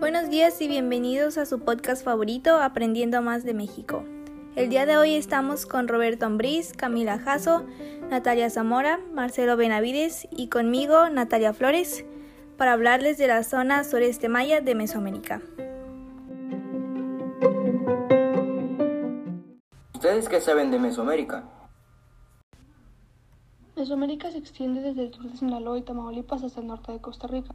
Buenos días y bienvenidos a su podcast favorito Aprendiendo más de México. El día de hoy estamos con Roberto Ambriz, Camila Jasso, Natalia Zamora, Marcelo Benavides y conmigo Natalia Flores para hablarles de la zona sureste maya de Mesoamérica. ¿Ustedes qué saben de Mesoamérica? Mesoamérica se extiende desde el sur de Sinaloa y Tamaulipas hasta el norte de Costa Rica.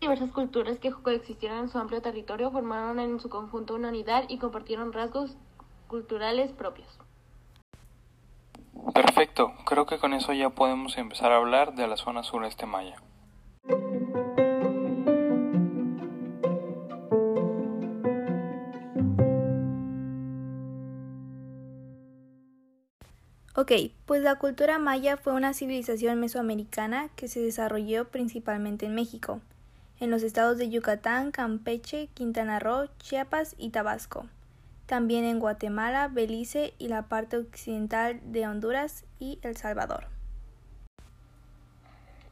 Diversas culturas que coexistieron en su amplio territorio formaron en su conjunto una unidad y compartieron rasgos culturales propios. Perfecto, creo que con eso ya podemos empezar a hablar de la zona sureste maya. Ok, pues la cultura maya fue una civilización mesoamericana que se desarrolló principalmente en México, en los estados de Yucatán, Campeche, Quintana Roo, Chiapas y Tabasco, también en Guatemala, Belice y la parte occidental de Honduras y El Salvador.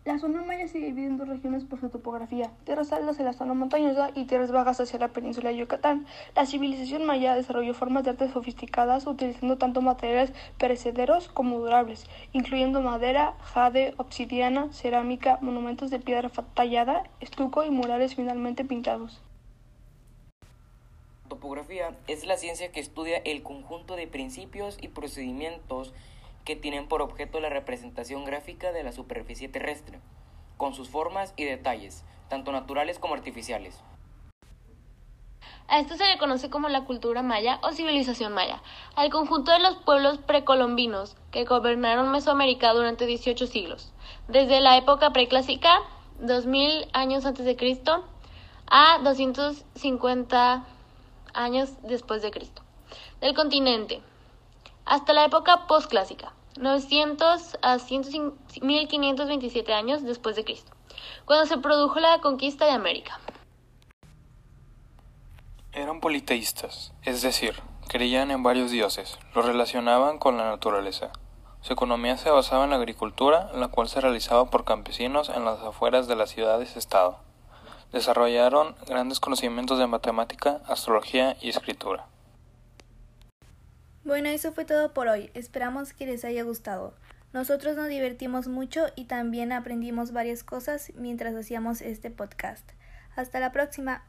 La zona maya se divide en dos regiones por su topografía, tierras altas en la zona montañosa y tierras bajas hacia la península de Yucatán. La civilización maya desarrolló formas de arte sofisticadas utilizando tanto materiales perecederos como durables, incluyendo madera, jade, obsidiana, cerámica, monumentos de piedra tallada, estuco y murales finalmente pintados. Topografía es la ciencia que estudia el conjunto de principios y procedimientos que tienen por objeto la representación gráfica de la superficie terrestre, con sus formas y detalles, tanto naturales como artificiales. A esto se le conoce como la cultura maya o civilización maya, al conjunto de los pueblos precolombinos que gobernaron Mesoamérica durante 18 siglos, desde la época preclásica, 2000 años antes de Cristo, a 250 años después de Cristo, del continente, hasta la época postclásica, 900 a 1527 años después de Cristo, cuando se produjo la conquista de América. Eran politeístas, es decir, creían en varios dioses, los relacionaban con la naturaleza. Su economía se basaba en la agricultura, la cual se realizaba por campesinos en las afueras de las ciudades-estado. Desarrollaron grandes conocimientos de matemática, astrología y escritura. Bueno, eso fue todo por hoy. Esperamos que les haya gustado. Nosotros nos divertimos mucho y también aprendimos varias cosas mientras hacíamos este podcast. Hasta la próxima.